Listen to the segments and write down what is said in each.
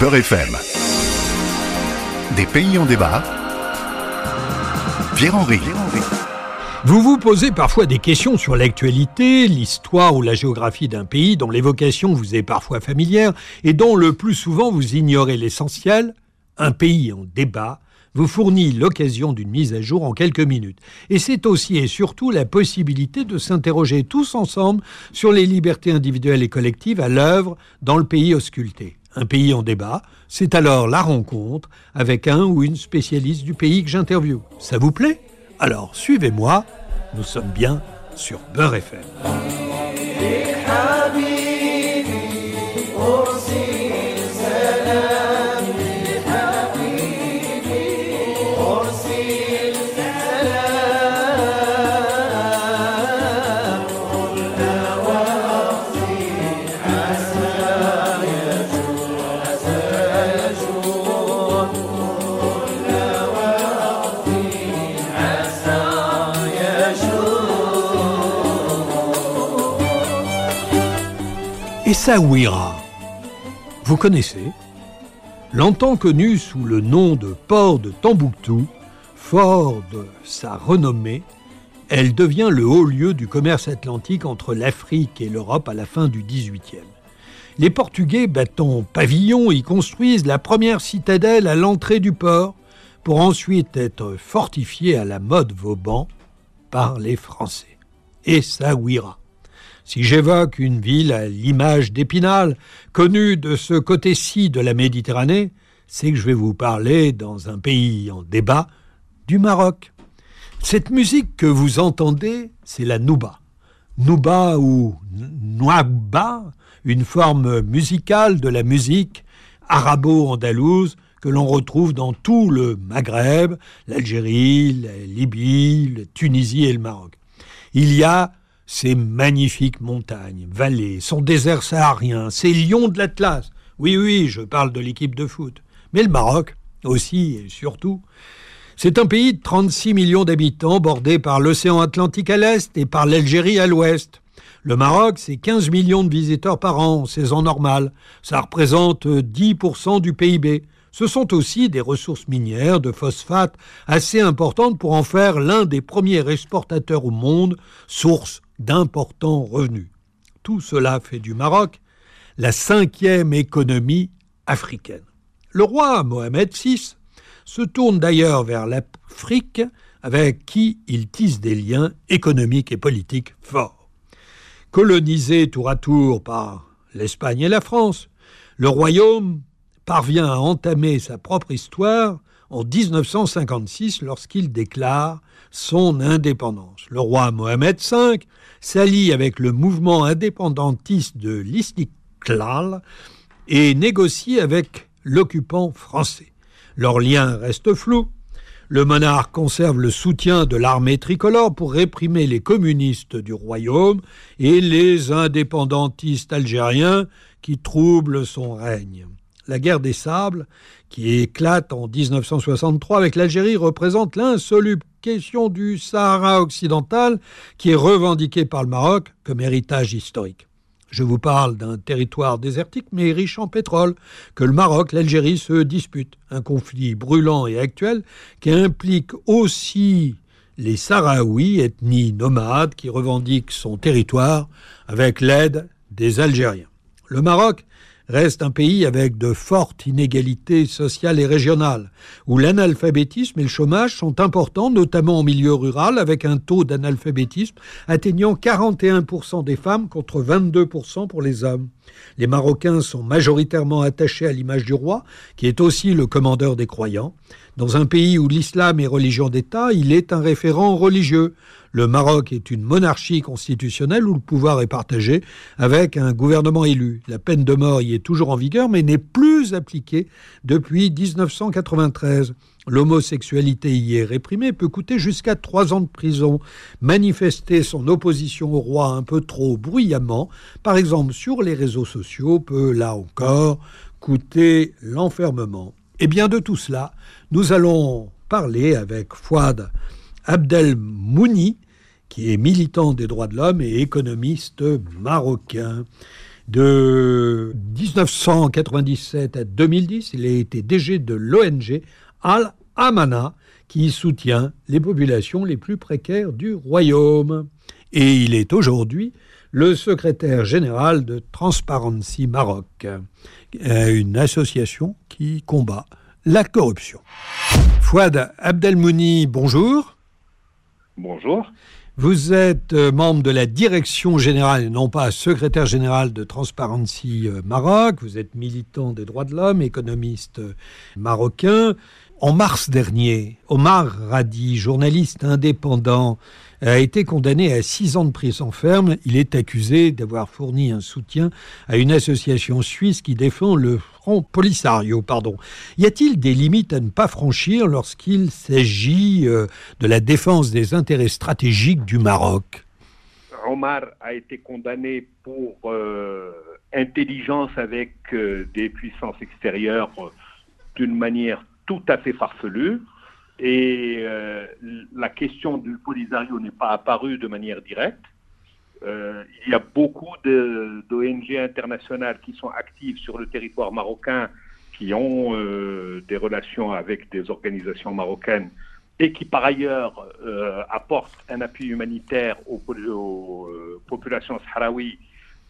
Beurre FM. Des pays en débat. Pierre-Henri. Vous vous posez parfois des questions sur l'actualité, l'histoire ou la géographie d'un pays dont l'évocation vous est parfois familière et dont le plus souvent vous ignorez l'essentiel. Un pays en débat vous fournit l'occasion d'une mise à jour en quelques minutes. Et c'est aussi et surtout la possibilité de s'interroger tous ensemble sur les libertés individuelles et collectives à l'œuvre dans le pays ausculté un pays en débat, c'est alors la rencontre avec un ou une spécialiste du pays que j'interviewe. Ça vous plaît? Alors suivez-moi, nous sommes bien sur Beurre FM. Essaouira. Vous connaissez? Longtemps connu sous le nom de port de Tambouctou, fort de sa renommée, elle devient le haut lieu du commerce atlantique entre l'Afrique et l'Europe à la fin du XVIIIe. Les Portugais battant pavillon y construisent la première citadelle à l'entrée du port pour ensuite être fortifiée à la mode Vauban par les Français. Essaouira. Si j'évoque une ville à l'image d'Épinal, connue de ce côté-ci de la Méditerranée, c'est que je vais vous parler, dans un pays en débat, du Maroc. Cette musique que vous entendez, c'est la nouba. Nouba ou nouaba, une forme musicale de la musique arabo-andalouse que l'on retrouve dans tout le Maghreb, l'Algérie, la Libye, la Tunisie et le Maroc. Il y a ces magnifiques montagnes, vallées, son désert saharien, ces lions de l'Atlas. Oui, oui, je parle de l'équipe de foot. Mais le Maroc, aussi et surtout, c'est un pays de 36 millions d'habitants bordé par l'océan Atlantique à l'est et par l'Algérie à l'ouest. Le Maroc, c'est 15 millions de visiteurs par an en saison normale. Ça représente 10% du PIB. Ce sont aussi des ressources minières de phosphate assez importantes pour en faire l'un des premiers exportateurs au monde, source d'importants revenus. Tout cela fait du Maroc la cinquième économie africaine. Le roi Mohamed VI se tourne d'ailleurs vers l'Afrique avec qui il tisse des liens économiques et politiques forts. Colonisé tour à tour par l'Espagne et la France, le royaume parvient à entamer sa propre histoire en 1956 lorsqu'il déclare son indépendance. Le roi Mohamed V s'allie avec le mouvement indépendantiste de l'Istiklal et négocie avec l'occupant français. Leurs liens restent flous. Le monarque conserve le soutien de l'armée tricolore pour réprimer les communistes du royaume et les indépendantistes algériens qui troublent son règne. La guerre des sables, qui éclate en 1963 avec l'Algérie, représente l'insoluble question du Sahara occidental qui est revendiquée par le Maroc comme héritage historique. Je vous parle d'un territoire désertique mais riche en pétrole que le Maroc, l'Algérie se disputent. Un conflit brûlant et actuel qui implique aussi les Sahraouis, ethnie nomade qui revendique son territoire avec l'aide des Algériens. Le Maroc reste un pays avec de fortes inégalités sociales et régionales, où l'analphabétisme et le chômage sont importants, notamment en milieu rural, avec un taux d'analphabétisme atteignant 41% des femmes contre 22% pour les hommes. Les Marocains sont majoritairement attachés à l'image du roi, qui est aussi le commandeur des croyants. Dans un pays où l'islam est religion d'État, il est un référent religieux. Le Maroc est une monarchie constitutionnelle où le pouvoir est partagé avec un gouvernement élu. La peine de mort y est toujours en vigueur mais n'est plus appliquée depuis 1993. L'homosexualité y est réprimée, peut coûter jusqu'à trois ans de prison. Manifester son opposition au roi un peu trop bruyamment, par exemple sur les réseaux sociaux, peut là encore coûter l'enfermement. Et bien de tout cela, nous allons parler avec Fouad Abdelmouni, qui est militant des droits de l'homme et économiste marocain. De 1997 à 2010, il a été DG de l'ONG Al-Amana, qui soutient les populations les plus précaires du royaume. Et il est aujourd'hui le secrétaire général de Transparency Maroc, euh, une association qui combat la corruption. Fouad Abdelmouni, bonjour. Bonjour. Vous êtes euh, membre de la direction générale, et non pas secrétaire général de Transparency euh, Maroc. Vous êtes militant des droits de l'homme, économiste marocain. En mars dernier, Omar Radi, journaliste indépendant, a été condamné à six ans de prison ferme. Il est accusé d'avoir fourni un soutien à une association suisse qui défend le Front Polisario. Pardon. Y a-t-il des limites à ne pas franchir lorsqu'il s'agit euh, de la défense des intérêts stratégiques du Maroc? Omar a été condamné pour euh, intelligence avec euh, des puissances extérieures d'une manière tout à fait farfelue. Et euh, la question du Polisario n'est pas apparue de manière directe. Euh, il y a beaucoup d'ONG internationales qui sont actives sur le territoire marocain, qui ont euh, des relations avec des organisations marocaines et qui par ailleurs apportent un appui humanitaire aux, aux populations sahraouis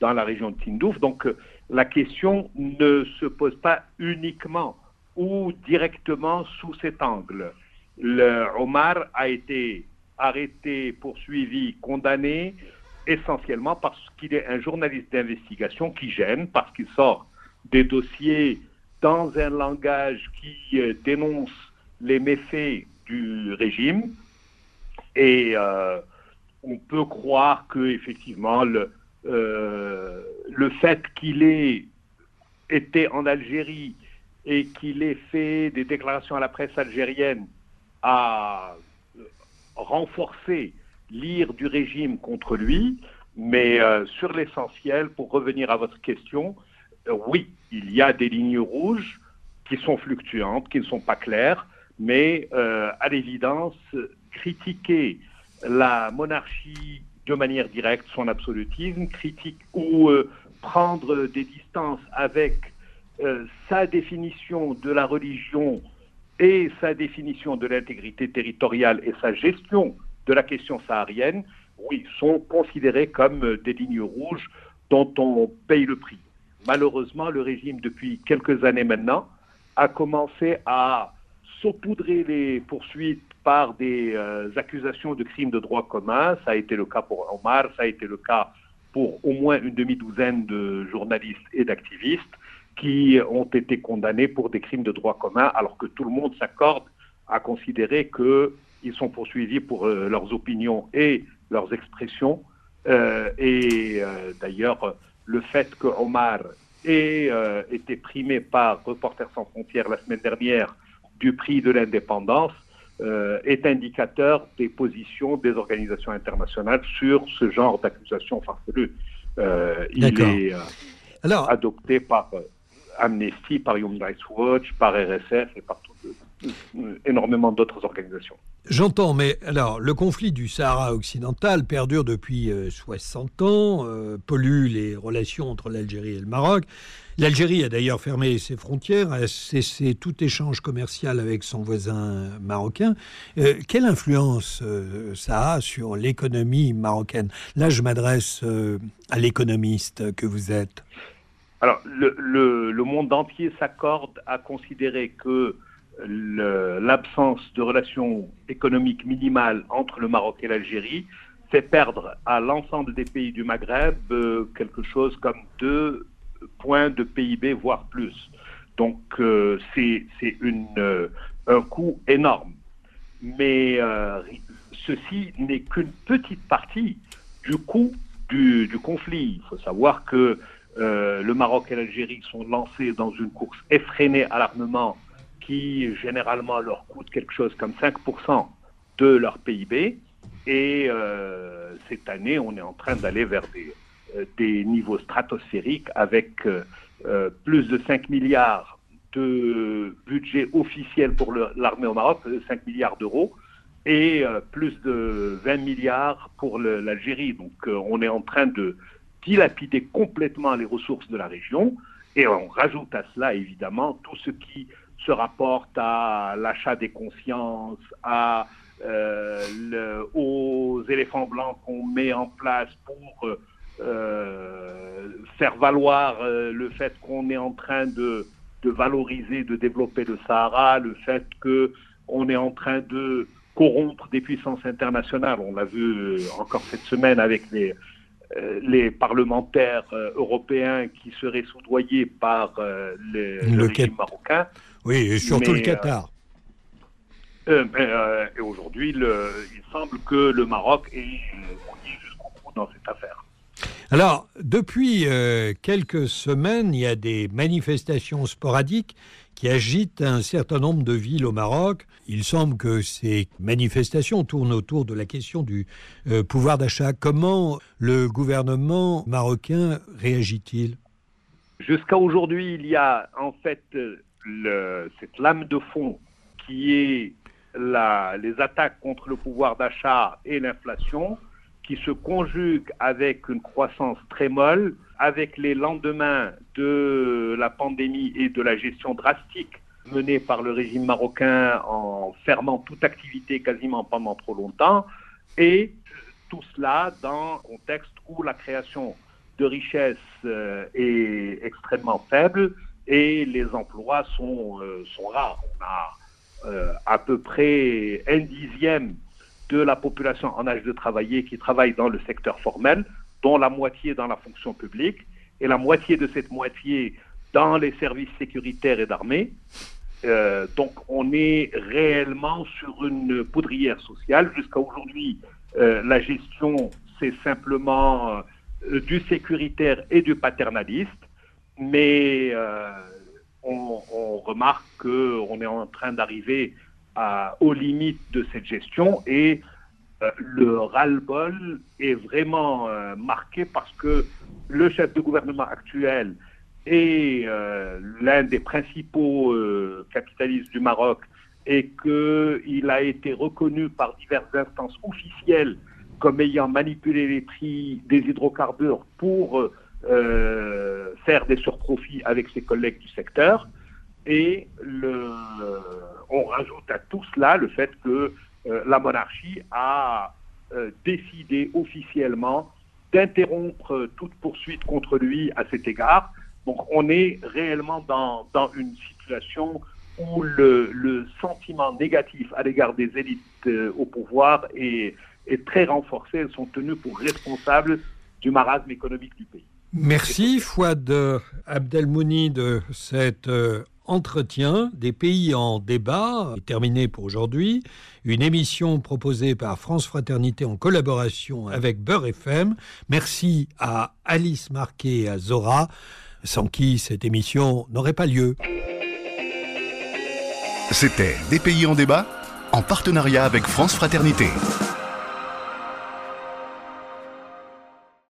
dans la région de Tindouf. Donc la question ne se pose pas uniquement ou directement sous cet angle le Omar a été arrêté, poursuivi, condamné essentiellement parce qu'il est un journaliste d'investigation qui gêne, parce qu'il sort des dossiers dans un langage qui euh, dénonce les méfaits du régime. Et euh, on peut croire que effectivement le, euh, le fait qu'il ait été en Algérie et qu'il ait fait des déclarations à la presse algérienne à renforcer l'ire du régime contre lui, mais euh, sur l'essentiel, pour revenir à votre question, euh, oui, il y a des lignes rouges qui sont fluctuantes, qui ne sont pas claires, mais euh, à l'évidence, critiquer la monarchie de manière directe, son absolutisme, critique ou prendre des distances avec sa définition de la religion et sa définition de l'intégrité territoriale et sa gestion de la question saharienne, oui, sont considérés comme des lignes rouges dont on paye le prix. Malheureusement, le régime, depuis quelques années maintenant, a commencé à saupoudrer les poursuites par des euh, accusations de crimes de droit commun. Ça a été le cas pour Omar, ça a été le cas pour au moins une demi-douzaine de journalistes et d'activistes qui ont été condamnés pour des crimes de droit commun, alors que tout le monde s'accorde à considérer qu'ils sont poursuivis pour euh, leurs opinions et leurs expressions. Euh, et euh, d'ailleurs, le fait que Omar ait été primé par Reporters sans frontières la semaine dernière du prix de l'indépendance est indicateur des positions des organisations internationales sur ce genre d'accusation farfelue. il est Alors, adopté par Amnesty, par Human Rights Watch, par RSF et par énormément d'autres organisations. J'entends, mais alors le conflit du Sahara occidental perdure depuis 60 euh, ans, euh, pollue les relations entre l'Algérie et le Maroc. L'Algérie a d'ailleurs fermé ses frontières, a cessé tout échange commercial avec son voisin marocain. Euh, quelle influence ça a sur l'économie marocaine? Là, je m'adresse à l'économiste que vous êtes. Alors, le, monde entier s'accorde à considérer que l'absence de relations économiques minimales entre le Maroc et l'Algérie fait perdre à l'ensemble des pays du Maghreb euh, quelque chose comme deux points de PIB, voire plus. Donc, euh, c'est euh, un coût énorme. Mais ceci n'est qu'une petite partie du coût du, du conflit. Il faut savoir que euh, le Maroc et l'Algérie sont lancés dans une course effrénée à l'armement qui généralement leur coûte quelque chose comme 5% de leur PIB. Et euh, cette année, on est en train d'aller vers des, euh, des, niveaux stratosphériques avec plus de 5 milliards de budget officiel pour l'armée au Maroc, 5 milliards d'euros, et plus de 20 milliards pour l'Algérie. Donc on est en train de dilapider complètement les ressources de la région Et on rajoute à cela, évidemment, tout ce qui se rapporte à l'achat des consciences, à, euh, aux éléphants blancs qu'on met en place pour euh, faire valoir euh, le fait qu'on est en train de, de, valoriser, de développer le Sahara, le fait qu'on est en train de corrompre des puissances internationales. On l'a vu encore cette semaine avec les, les parlementaires européens qui seraient soudoyés par le, régime marocain. Oui, et surtout le Qatar. Euh, euh, et aujourd'hui, il semble que le Maroc est jusqu'au bout dans cette affaire. Alors, depuis euh, quelques semaines, il y a des manifestations sporadiques qui agitent un certain nombre de villes au Maroc. Il semble que ces manifestations tournent autour de la question du pouvoir d'achat. Comment le gouvernement marocain réagit-il? Jusqu'à aujourd'hui, il y a en fait le, cette lame de fond qui est les attaques contre le pouvoir d'achat et l'inflation, qui se conjuguent avec une croissance très molle, avec les lendemains de la pandémie et de la gestion drastique menée par le régime marocain en fermant toute activité quasiment pendant trop longtemps, et tout cela dans un contexte où la création de richesses euh, est extrêmement faible et les emplois sont, euh, sont rares. On a euh, à peu près un dixième de la population en âge de travailler qui travaille dans le secteur formel, dont la moitié dans la fonction publique, et la moitié de cette moitié dans les services sécuritaires et d'armée. Euh, donc on est réellement sur une poudrière sociale. Jusqu'à aujourd'hui, euh, la gestion, c'est simplement du sécuritaire et du paternaliste, mais on, remarque qu'on est en train d'arriver aux limites de cette gestion et euh, le ras-le-bol est vraiment euh, marqué parce que le chef de gouvernement actuel est euh, l'un des principaux capitalistes du Maroc et qu'il a été reconnu par diverses instances officielles comme ayant manipulé les prix des hydrocarbures pour faire des surprofits avec ses collègues du secteur. Et le, on rajoute à tout cela le fait que euh, la monarchie a euh, décidé officiellement d'interrompre toute poursuite contre lui à cet égard. Donc on est réellement dans, dans une situation où le, le, sentiment négatif à l'égard des élites au pouvoir est, est très renforcé. Elles sont tenues pour responsables du marasme économique du pays. Merci Fouad Abdelmouni de cet euh, entretien des pays en débat, terminé pour aujourd'hui, une émission proposée par France Fraternité en collaboration avec Beurre FM. Merci à Alice Marquet et à Zora, sans qui cette émission n'aurait pas lieu. C'était Des pays en débat en partenariat avec France Fraternité.